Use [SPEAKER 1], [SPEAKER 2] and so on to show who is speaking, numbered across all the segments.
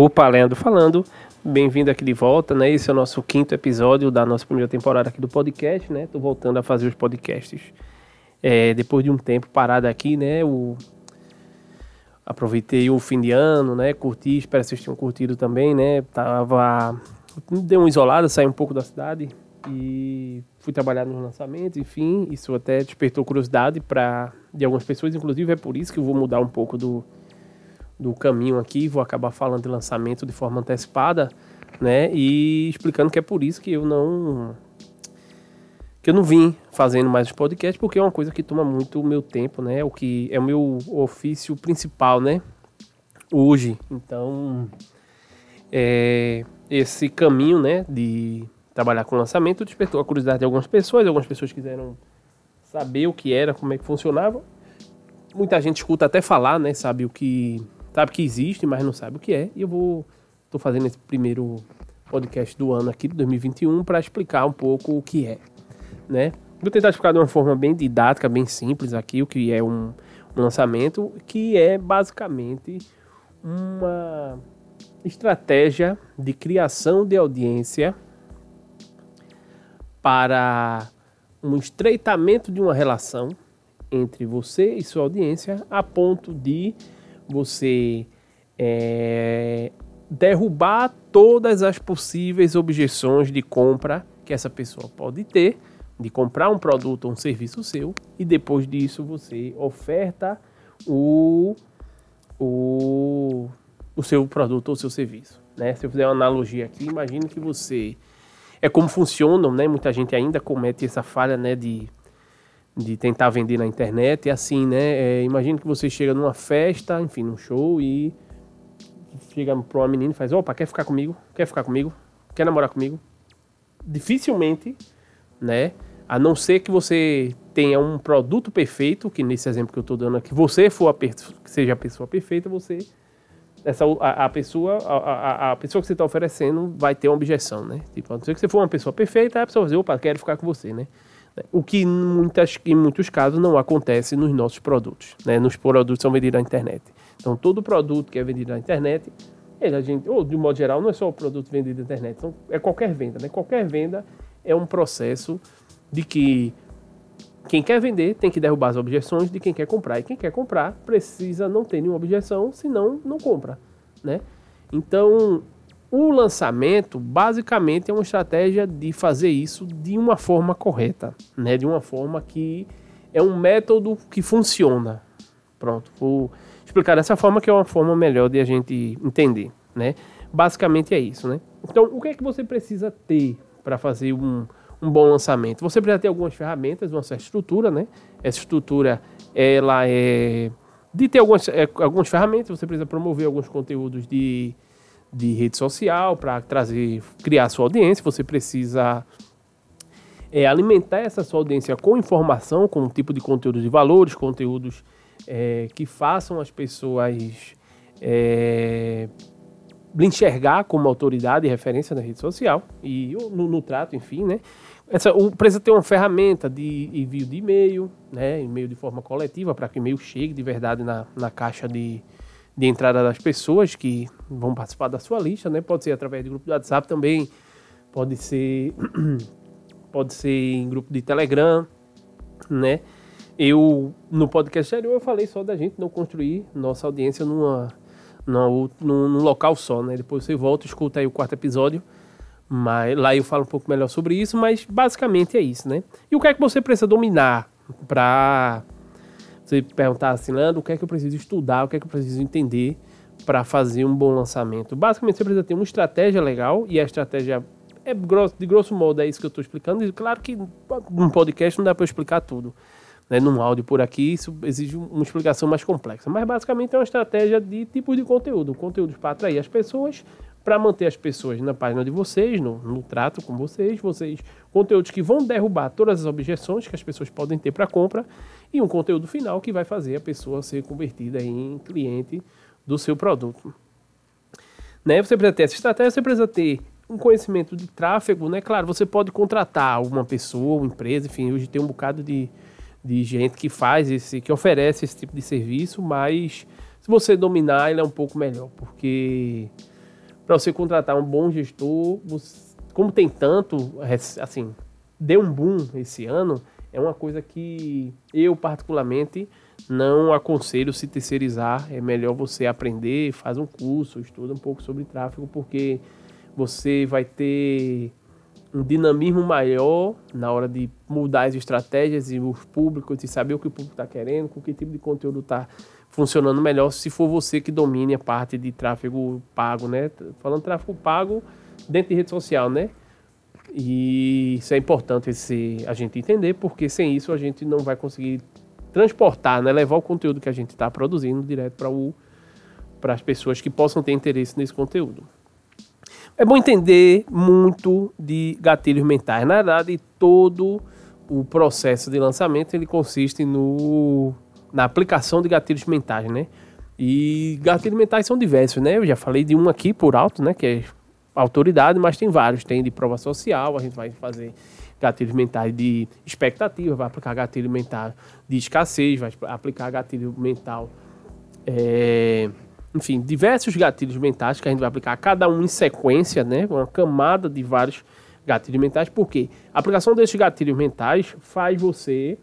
[SPEAKER 1] Opa, Leandro falando. Bem-vindo aqui de volta, né? Esse é o nosso quinto episódio da nossa primeira temporada aqui do podcast, né? Tô voltando a fazer os podcasts. É, depois de um tempo parado aqui, né? O... Aproveitei o fim de ano, né? Curti, espero que vocês tenham curtido também, né? Tava... Dei uma isolada, saí um pouco da cidade e fui trabalhar nos lançamentos, enfim. Isso até despertou curiosidade para de algumas pessoas, inclusive é por isso que eu vou mudar um pouco do do caminho aqui, vou acabar falando de lançamento de forma antecipada, né? E explicando que é por isso que eu não que eu não vim fazendo mais os podcasts, porque é uma coisa que toma muito o meu tempo, né? O que é o meu ofício principal, né? Hoje. Então, é, esse caminho, né, de trabalhar com lançamento despertou a curiosidade de algumas pessoas, algumas pessoas quiseram saber o que era, como é que funcionava. Muita gente escuta até falar, né, sabe o que sabe que existe, mas não sabe o que é. E eu vou tô fazendo esse primeiro podcast do ano aqui de 2021 para explicar um pouco o que é, né? Vou tentar explicar de uma forma bem didática, bem simples aqui o que é um, um lançamento, que é basicamente uma estratégia de criação de audiência para um estreitamento de uma relação entre você e sua audiência a ponto de você é, derrubar todas as possíveis objeções de compra que essa pessoa pode ter, de comprar um produto ou um serviço seu, e depois disso você oferta o, o, o seu produto ou seu serviço. Né? Se eu fizer uma analogia aqui, imagine que você. É como funcionam, né? Muita gente ainda comete essa falha né? de de tentar vender na internet. É assim, né? É, imagina que você chega numa festa, enfim, num show e chega para uma menina e faz: opa, quer ficar comigo? Quer ficar comigo? Quer namorar comigo? Dificilmente, né? A não ser que você tenha um produto perfeito, que nesse exemplo que eu estou dando aqui, você for a que seja a pessoa perfeita, você essa a, a pessoa a, a, a, pessoa que você está oferecendo vai ter uma objeção, né? Tipo, a não ser que você for uma pessoa perfeita, a pessoa vai dizer, opa, quero ficar com você, né? O que muitas, em muitos casos não acontece nos nossos produtos, né? Nos produtos que são vendidos na internet. Então, todo produto que é vendido na internet, ele, a gente, ou de modo geral, não é só o produto vendido na internet, então, é qualquer venda, né? Qualquer venda é um processo de que quem quer vender tem que derrubar as objeções de quem quer comprar. E quem quer comprar precisa não ter nenhuma objeção, senão não compra, né? Então, o lançamento, basicamente, é uma estratégia de fazer isso de uma forma correta, né? De uma forma que é um método que funciona. Pronto, vou explicar dessa forma que é uma forma melhor de a gente entender, né? Basicamente é isso, né? Então, o que é que você precisa ter para fazer um, um bom lançamento? Você precisa ter algumas ferramentas, uma certa estrutura, né? Essa estrutura, ela é de ter algumas, é, algumas ferramentas, você precisa promover alguns conteúdos de de rede social para trazer, criar sua audiência. Você precisa é, alimentar essa sua audiência com informação, com um tipo de conteúdo de valores, conteúdos é, que façam as pessoas é, enxergar como autoridade e referência na rede social e no, no trato, enfim, né? Essa, o, precisa ter uma ferramenta de envio de e-mail, né? E-mail de forma coletiva para que o e-mail chegue de verdade na, na caixa de, de entrada das pessoas que vão participar da sua lista, né? Pode ser através de grupo do WhatsApp também, pode ser pode ser em grupo de Telegram, né? Eu no podcast anterior eu falei só da gente não construir nossa audiência numa, numa num, local só, né? Depois você volta, escuta aí o quarto episódio, mas lá eu falo um pouco melhor sobre isso, mas basicamente é isso, né? E o que é que você precisa dominar para você perguntar assim, Leandro, o que é que eu preciso estudar, o que é que eu preciso entender para fazer um bom lançamento? Basicamente, você precisa ter uma estratégia legal, e a estratégia é grosso, de grosso modo é isso que eu estou explicando. E claro que num podcast não dá para explicar tudo. Né? Num áudio por aqui, isso exige uma explicação mais complexa. Mas basicamente é uma estratégia de tipos de conteúdo. Conteúdos para atrair as pessoas, para manter as pessoas na página de vocês, no, no, trato com vocês, vocês conteúdos que vão derrubar todas as objeções que as pessoas podem ter para compra e um conteúdo final que vai fazer a pessoa ser convertida em cliente do seu produto. Né? Você precisa ter essa estratégia, você precisa ter um conhecimento de tráfego, né? Claro, você pode contratar uma pessoa, uma empresa, enfim, hoje tem um bocado de, de gente que faz esse, que oferece esse tipo de serviço, mas se você dominar, ele é um pouco melhor, porque para você contratar um bom gestor, você, como tem tanto, assim, deu um boom esse ano, é uma coisa que eu particularmente não aconselho se terceirizar. É melhor você aprender, faz um curso, estuda um pouco sobre tráfego, porque você vai ter um dinamismo maior na hora de mudar as estratégias e os públicos, e saber o que o público está querendo, com que tipo de conteúdo está funcionando melhor, se for você que domine a parte de tráfego pago, né? Falando tráfego pago dentro de rede social, né? E isso é importante esse, a gente entender, porque sem isso a gente não vai conseguir transportar, né? levar o conteúdo que a gente está produzindo direto para o para as pessoas que possam ter interesse nesse conteúdo. É bom entender muito de gatilhos mentais. Na verdade, todo o processo de lançamento ele consiste no, na aplicação de gatilhos mentais, né? E gatilhos mentais são diversos, né? Eu já falei de um aqui por alto, né? Que é autoridade, mas tem vários. Tem de prova social, a gente vai fazer gatilhos mentais de expectativa, vai aplicar gatilho mental de escassez, vai aplicar gatilho mental é, enfim, diversos gatilhos mentais que a gente vai aplicar, cada um em sequência, né? Uma camada de vários gatilhos mentais, porque a aplicação desses gatilhos mentais faz você.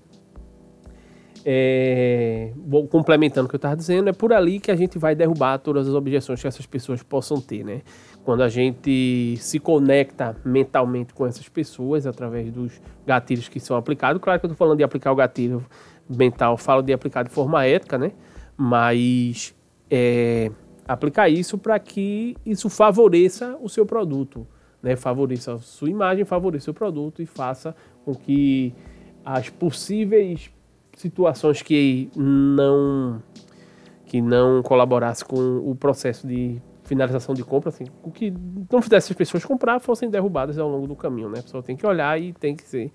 [SPEAKER 1] É, vou complementando o que eu estava dizendo, é por ali que a gente vai derrubar todas as objeções que essas pessoas possam ter, né? Quando a gente se conecta mentalmente com essas pessoas através dos gatilhos que são aplicados, claro que eu estou falando de aplicar o gatilho mental, falo de aplicar de forma ética, né? Mas é, aplicar isso para que isso favoreça o seu produto, né? favoreça a sua imagem, favoreça o seu produto e faça com que as possíveis situações que não que não colaborasse com o processo de finalização de compra, assim, o que não fizesse as pessoas comprar fossem derrubadas ao longo do caminho, né? A pessoa tem que olhar e tem que ser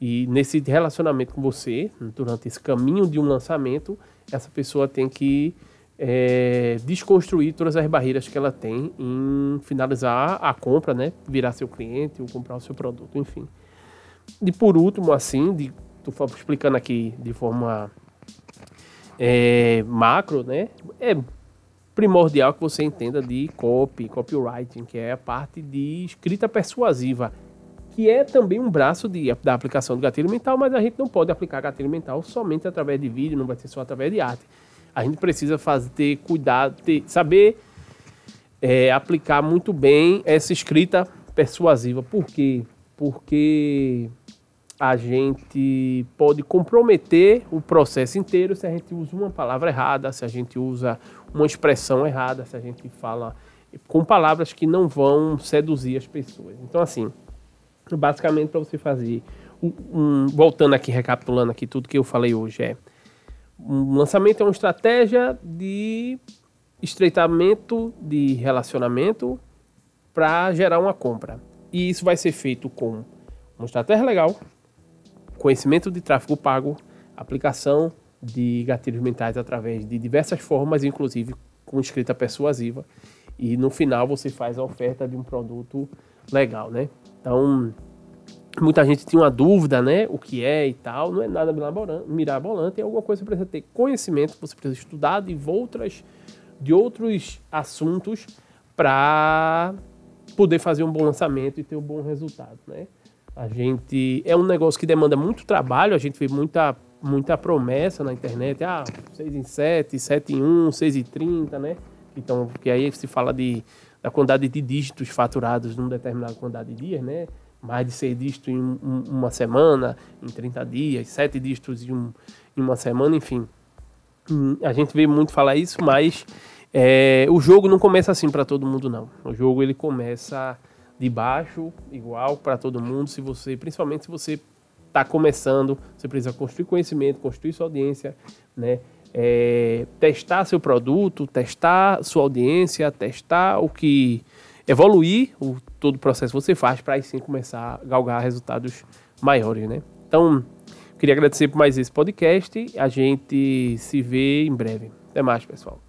[SPEAKER 1] e nesse relacionamento com você, durante esse caminho de um lançamento, essa pessoa tem que é, desconstruir todas as barreiras que ela tem em finalizar a compra, né? Virar seu cliente ou comprar o seu produto, enfim. E por último, assim, de, tô explicando aqui de forma é, macro, né? É primordial que você entenda de copy, copywriting, que é a parte de escrita persuasiva, que é também um braço de, da aplicação do gatilho mental, mas a gente não pode aplicar gatilho mental somente através de vídeo, não vai ser só através de arte a gente precisa fazer, ter cuidado, ter, saber é, aplicar muito bem essa escrita persuasiva. Por quê? Porque a gente pode comprometer o processo inteiro se a gente usa uma palavra errada, se a gente usa uma expressão errada, se a gente fala com palavras que não vão seduzir as pessoas. Então, assim, basicamente para você fazer, um, um, voltando aqui, recapitulando aqui tudo que eu falei hoje, é um lançamento é uma estratégia de estreitamento de relacionamento para gerar uma compra. E isso vai ser feito com uma estratégia legal, conhecimento de tráfego pago, aplicação de gatilhos mentais através de diversas formas, inclusive com escrita persuasiva. E no final você faz a oferta de um produto legal, né? Então, muita gente tinha uma dúvida, né? O que é e tal. Não é nada mirabolante, é alguma coisa que você precisa ter conhecimento, você precisa estudar de outras, de outros assuntos para poder fazer um bom lançamento e ter um bom resultado, né? A gente é um negócio que demanda muito trabalho, a gente vê muita muita promessa na internet, ah, 6 em 7, 7 em 1, 6 em 30, né? Então, que aí se fala de da quantidade de dígitos faturados num determinado quantidade de dias, né? mais de seis dígitos em um, uma semana, em 30 dias, sete dígitos em, um, em uma semana, enfim. Hum, a gente vê muito falar isso, mas é, o jogo não começa assim para todo mundo, não. O jogo ele começa de baixo, igual para todo mundo. Se você, principalmente se você está começando, você precisa construir conhecimento, construir sua audiência, né? É, testar seu produto, testar sua audiência, testar o que evoluir o, todo o processo que você faz para aí sim começar a galgar resultados maiores, né? Então, queria agradecer por mais esse podcast. A gente se vê em breve. Até mais, pessoal.